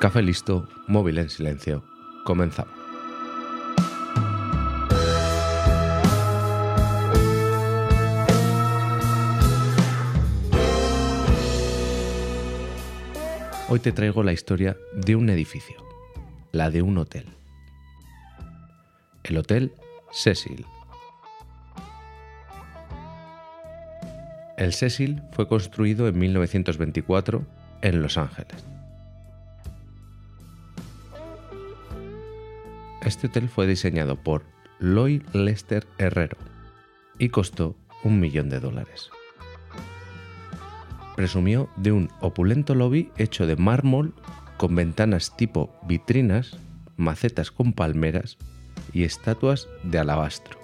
Café listo, móvil en silencio. Comenzamos. Hoy te traigo la historia de un edificio, la de un hotel. El Hotel Cecil. El Cecil fue construido en 1924 en Los Ángeles. Este hotel fue diseñado por Lloyd Lester Herrero y costó un millón de dólares. Presumió de un opulento lobby hecho de mármol con ventanas tipo vitrinas, macetas con palmeras y estatuas de alabastro.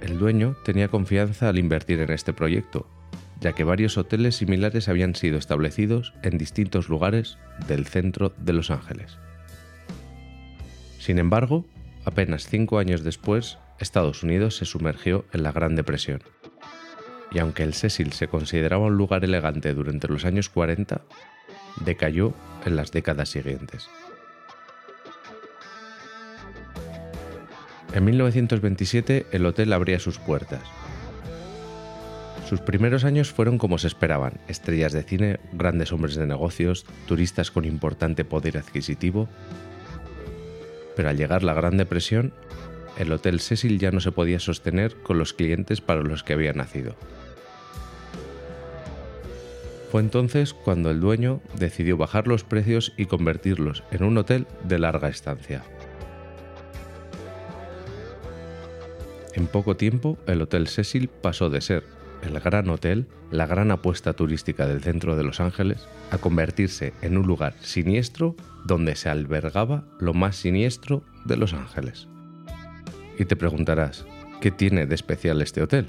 El dueño tenía confianza al invertir en este proyecto, ya que varios hoteles similares habían sido establecidos en distintos lugares del centro de Los Ángeles. Sin embargo, apenas cinco años después, Estados Unidos se sumergió en la Gran Depresión. Y aunque el Cecil se consideraba un lugar elegante durante los años 40, decayó en las décadas siguientes. En 1927 el hotel abría sus puertas. Sus primeros años fueron como se esperaban, estrellas de cine, grandes hombres de negocios, turistas con importante poder adquisitivo. Pero al llegar la Gran Depresión, el Hotel Cecil ya no se podía sostener con los clientes para los que había nacido. Fue entonces cuando el dueño decidió bajar los precios y convertirlos en un hotel de larga estancia. En poco tiempo, el Hotel Cecil pasó de ser el gran hotel, la gran apuesta turística del centro de Los Ángeles, a convertirse en un lugar siniestro donde se albergaba lo más siniestro de Los Ángeles. Y te preguntarás, ¿qué tiene de especial este hotel?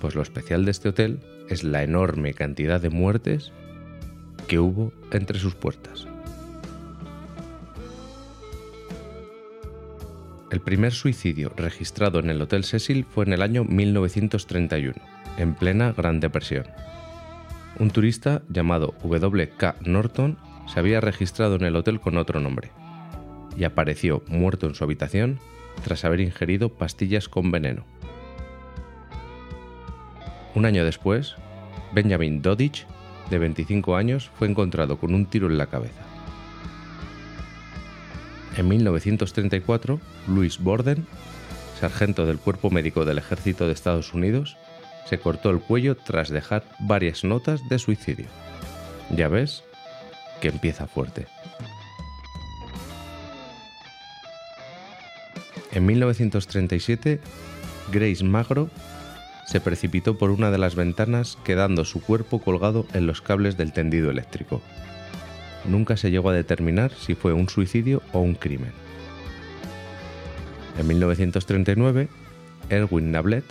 Pues lo especial de este hotel es la enorme cantidad de muertes que hubo entre sus puertas. El primer suicidio registrado en el Hotel Cecil fue en el año 1931, en plena Gran Depresión. Un turista llamado W.K. Norton se había registrado en el hotel con otro nombre y apareció muerto en su habitación tras haber ingerido pastillas con veneno. Un año después, Benjamin Dodich, de 25 años, fue encontrado con un tiro en la cabeza. En 1934, Louis Borden, sargento del Cuerpo Médico del Ejército de Estados Unidos, se cortó el cuello tras dejar varias notas de suicidio. Ya ves que empieza fuerte. En 1937, Grace Magro se precipitó por una de las ventanas quedando su cuerpo colgado en los cables del tendido eléctrico nunca se llegó a determinar si fue un suicidio o un crimen. En 1939, Erwin Nablet,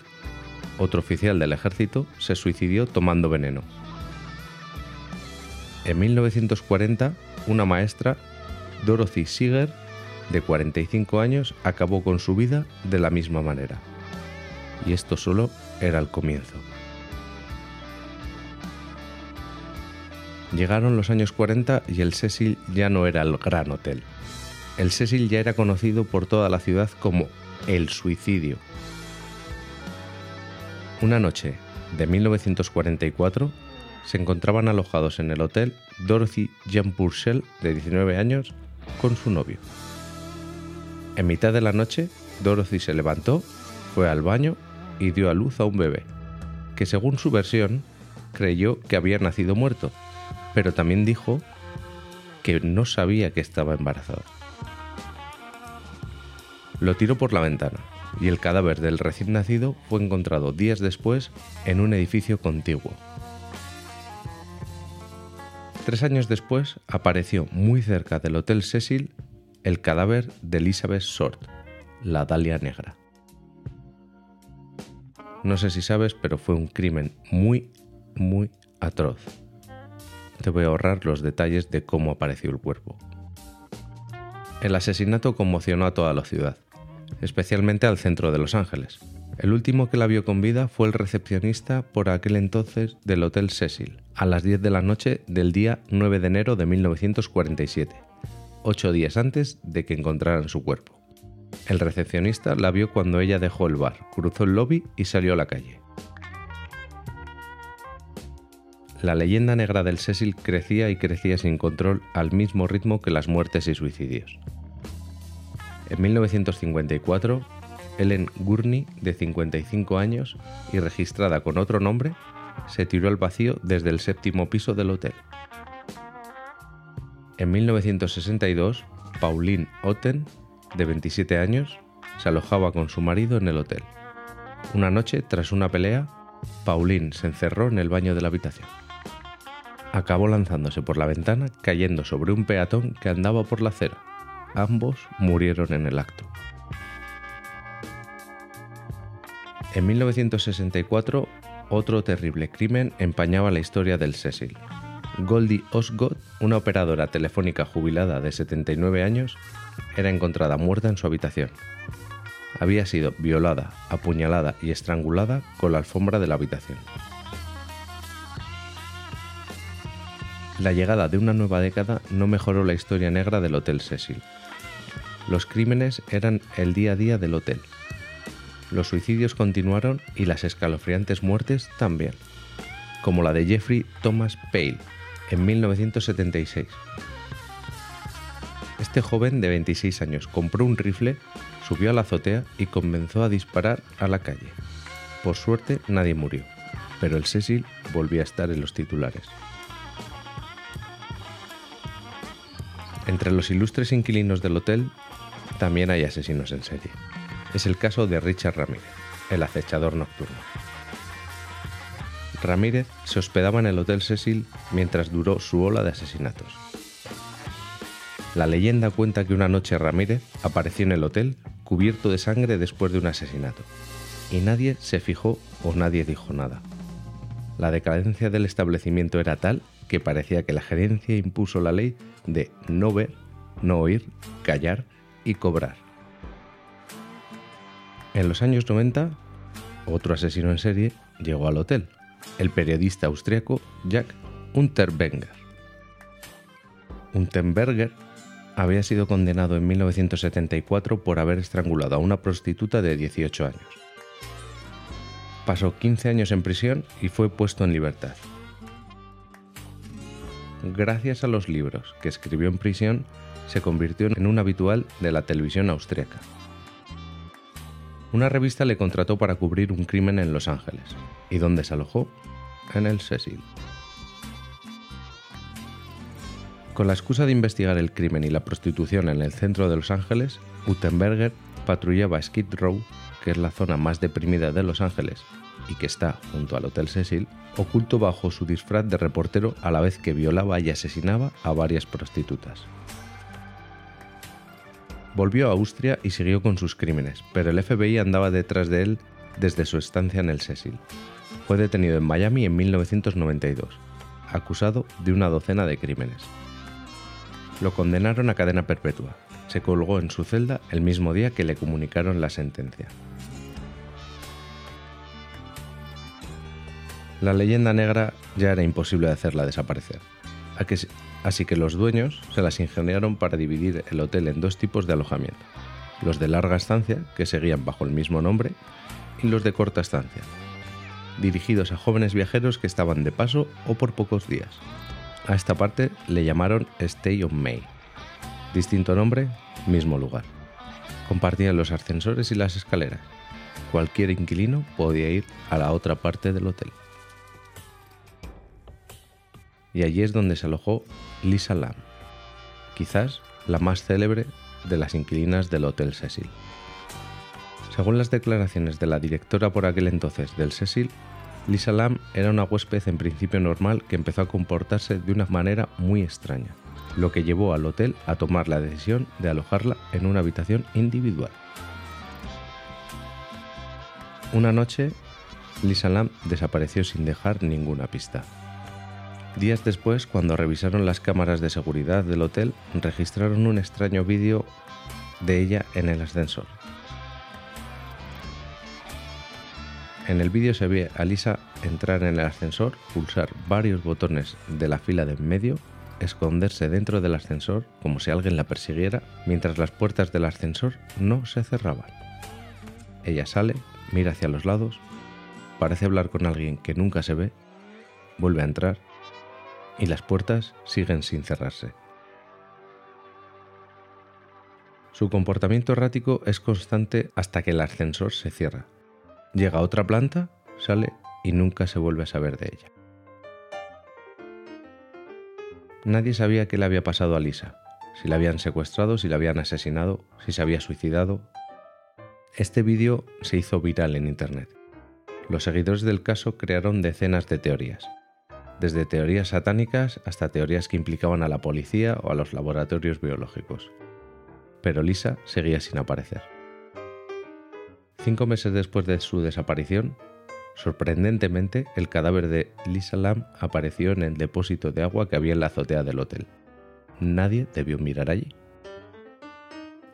otro oficial del ejército, se suicidió tomando veneno. En 1940, una maestra, Dorothy Seeger, de 45 años, acabó con su vida de la misma manera. Y esto solo era el comienzo. Llegaron los años 40 y el Cecil ya no era el gran hotel. El Cecil ya era conocido por toda la ciudad como el suicidio. Una noche de 1944 se encontraban alojados en el hotel Dorothy Jean Purcell, de 19 años, con su novio. En mitad de la noche, Dorothy se levantó, fue al baño y dio a luz a un bebé, que según su versión creyó que había nacido muerto pero también dijo que no sabía que estaba embarazada. Lo tiró por la ventana y el cadáver del recién nacido fue encontrado días después en un edificio contiguo. Tres años después apareció muy cerca del Hotel Cecil el cadáver de Elizabeth Short, la Dalia Negra. No sé si sabes, pero fue un crimen muy, muy atroz te voy a ahorrar los detalles de cómo apareció el cuerpo. El asesinato conmocionó a toda la ciudad, especialmente al centro de Los Ángeles. El último que la vio con vida fue el recepcionista por aquel entonces del Hotel Cecil, a las 10 de la noche del día 9 de enero de 1947, ocho días antes de que encontraran su cuerpo. El recepcionista la vio cuando ella dejó el bar, cruzó el lobby y salió a la calle. La leyenda negra del Cecil crecía y crecía sin control al mismo ritmo que las muertes y suicidios. En 1954, Ellen Gurney, de 55 años y registrada con otro nombre, se tiró al vacío desde el séptimo piso del hotel. En 1962, Pauline Otten, de 27 años, se alojaba con su marido en el hotel. Una noche, tras una pelea, Pauline se encerró en el baño de la habitación. Acabó lanzándose por la ventana, cayendo sobre un peatón que andaba por la acera. Ambos murieron en el acto. En 1964, otro terrible crimen empañaba la historia del Cecil. Goldie Osgood, una operadora telefónica jubilada de 79 años, era encontrada muerta en su habitación. Había sido violada, apuñalada y estrangulada con la alfombra de la habitación. La llegada de una nueva década no mejoró la historia negra del Hotel Cecil. Los crímenes eran el día a día del hotel, los suicidios continuaron y las escalofriantes muertes también, como la de Jeffrey Thomas Pale en 1976. Este joven de 26 años compró un rifle, subió a la azotea y comenzó a disparar a la calle. Por suerte nadie murió, pero el Cecil volvió a estar en los titulares. Entre los ilustres inquilinos del hotel también hay asesinos en serie es el caso de Richard Ramírez, el acechador nocturno. Ramírez se hospedaba en el Hotel Cecil mientras duró su ola de asesinatos. La leyenda cuenta que una noche Ramírez apareció en el hotel cubierto de sangre después de un asesinato, y nadie se fijó o nadie dijo nada. La decadencia del establecimiento era tal que parecía que la gerencia impuso la ley de no ver, no oír, callar y cobrar. En los años 90, otro asesino en serie llegó al hotel, el periodista austriaco Jack Unterberger. Unterberger había sido condenado en 1974 por haber estrangulado a una prostituta de 18 años. Pasó 15 años en prisión y fue puesto en libertad. Gracias a los libros que escribió en prisión, se convirtió en un habitual de la televisión austriaca una revista le contrató para cubrir un crimen en Los Ángeles. ¿Y dónde se alojó? En el Cecil. Con la excusa de investigar el crimen y la prostitución en el centro de Los Ángeles, Utenberger patrullaba Skid Row, que es la zona más deprimida de Los Ángeles y que está junto al Hotel Cecil, oculto bajo su disfraz de reportero a la vez que violaba y asesinaba a varias prostitutas. Volvió a Austria y siguió con sus crímenes, pero el FBI andaba detrás de él desde su estancia en el Cecil. Fue detenido en Miami en 1992, acusado de una docena de crímenes. Lo condenaron a cadena perpetua. Se colgó en su celda el mismo día que le comunicaron la sentencia. La leyenda negra ya era imposible de hacerla desaparecer así que los dueños se las ingeniaron para dividir el hotel en dos tipos de alojamiento, los de larga estancia, que seguían bajo el mismo nombre, y los de corta estancia, dirigidos a jóvenes viajeros que estaban de paso o por pocos días. A esta parte le llamaron Stay on May. Distinto nombre, mismo lugar. Compartían los ascensores y las escaleras. Cualquier inquilino podía ir a la otra parte del hotel y allí es donde se alojó Lisa Lam, quizás la más célebre de las inquilinas del Hotel Cecil. Según las declaraciones de la directora por aquel entonces del Cecil, Lisa Lam era una huésped en principio normal que empezó a comportarse de una manera muy extraña, lo que llevó al hotel a tomar la decisión de alojarla en una habitación individual. Una noche, Lisa Lam desapareció sin dejar ninguna pista. Días después, cuando revisaron las cámaras de seguridad del hotel, registraron un extraño vídeo de ella en el ascensor. En el vídeo se ve a Lisa entrar en el ascensor, pulsar varios botones de la fila de en medio, esconderse dentro del ascensor como si alguien la persiguiera, mientras las puertas del ascensor no se cerraban. Ella sale, mira hacia los lados, parece hablar con alguien que nunca se ve, vuelve a entrar y las puertas siguen sin cerrarse. Su comportamiento errático es constante hasta que el ascensor se cierra. Llega a otra planta, sale y nunca se vuelve a saber de ella. Nadie sabía qué le había pasado a Lisa, si la habían secuestrado, si la habían asesinado, si se había suicidado. Este vídeo se hizo viral en Internet. Los seguidores del caso crearon decenas de teorías, desde teorías satánicas hasta teorías que implicaban a la policía o a los laboratorios biológicos. Pero Lisa seguía sin aparecer. Cinco meses después de su desaparición, sorprendentemente, el cadáver de Lisa Lam apareció en el depósito de agua que había en la azotea del hotel. Nadie debió mirar allí.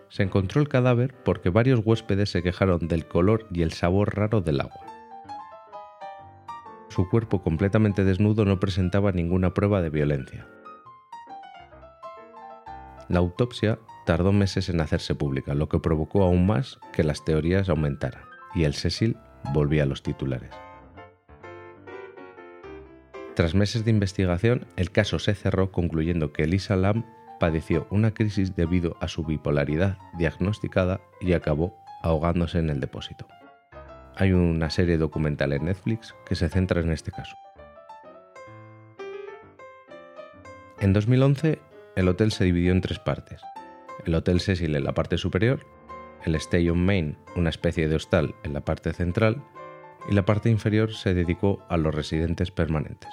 Se encontró el cadáver porque varios huéspedes se quejaron del color y el sabor raro del agua. Su cuerpo completamente desnudo no presentaba ninguna prueba de violencia. La autopsia tardó meses en hacerse pública, lo que provocó aún más que las teorías aumentaran, y el Cecil volvía a los titulares. Tras meses de investigación, el caso se cerró concluyendo que Lisa Lam padeció una crisis debido a su bipolaridad diagnosticada y acabó ahogándose en el depósito. Hay una serie documental en Netflix que se centra en este caso. En 2011, el hotel se dividió en tres partes el Hotel Cecil en la parte superior, el Stay on Main, una especie de hostal en la parte central, y la parte inferior se dedicó a los residentes permanentes.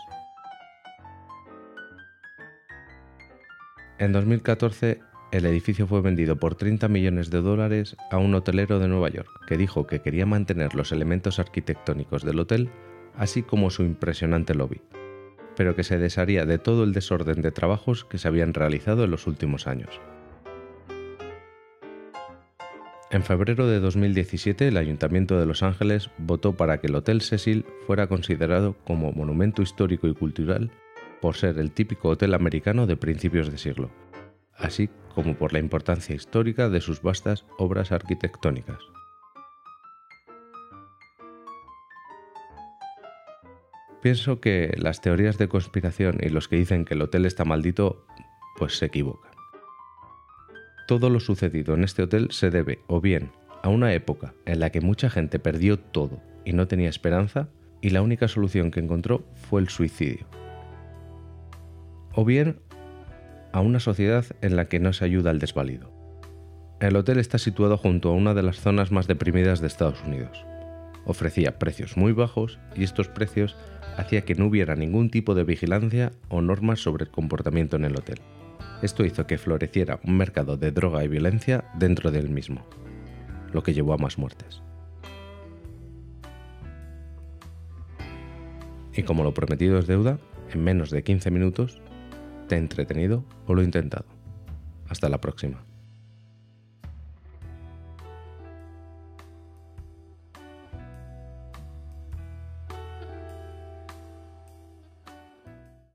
En 2014, el edificio fue vendido por 30 millones de dólares a un hotelero de Nueva York, que dijo que quería mantener los elementos arquitectónicos del hotel, así como su impresionante lobby, pero que se desharía de todo el desorden de trabajos que se habían realizado en los últimos años. En febrero de 2017, el Ayuntamiento de Los Ángeles votó para que el Hotel Cecil fuera considerado como monumento histórico y cultural por ser el típico hotel americano de principios de siglo, así como por la importancia histórica de sus vastas obras arquitectónicas. Pienso que las teorías de conspiración y los que dicen que el hotel está maldito, pues se equivocan. Todo lo sucedido en este hotel se debe o bien a una época en la que mucha gente perdió todo y no tenía esperanza y la única solución que encontró fue el suicidio. O bien a una sociedad en la que no se ayuda al desvalido. El hotel está situado junto a una de las zonas más deprimidas de Estados Unidos. Ofrecía precios muy bajos y estos precios hacía que no hubiera ningún tipo de vigilancia o normas sobre el comportamiento en el hotel. Esto hizo que floreciera un mercado de droga y violencia dentro del mismo, lo que llevó a más muertes. Y como lo prometido es deuda, en menos de 15 minutos te he entretenido o lo he intentado. Hasta la próxima.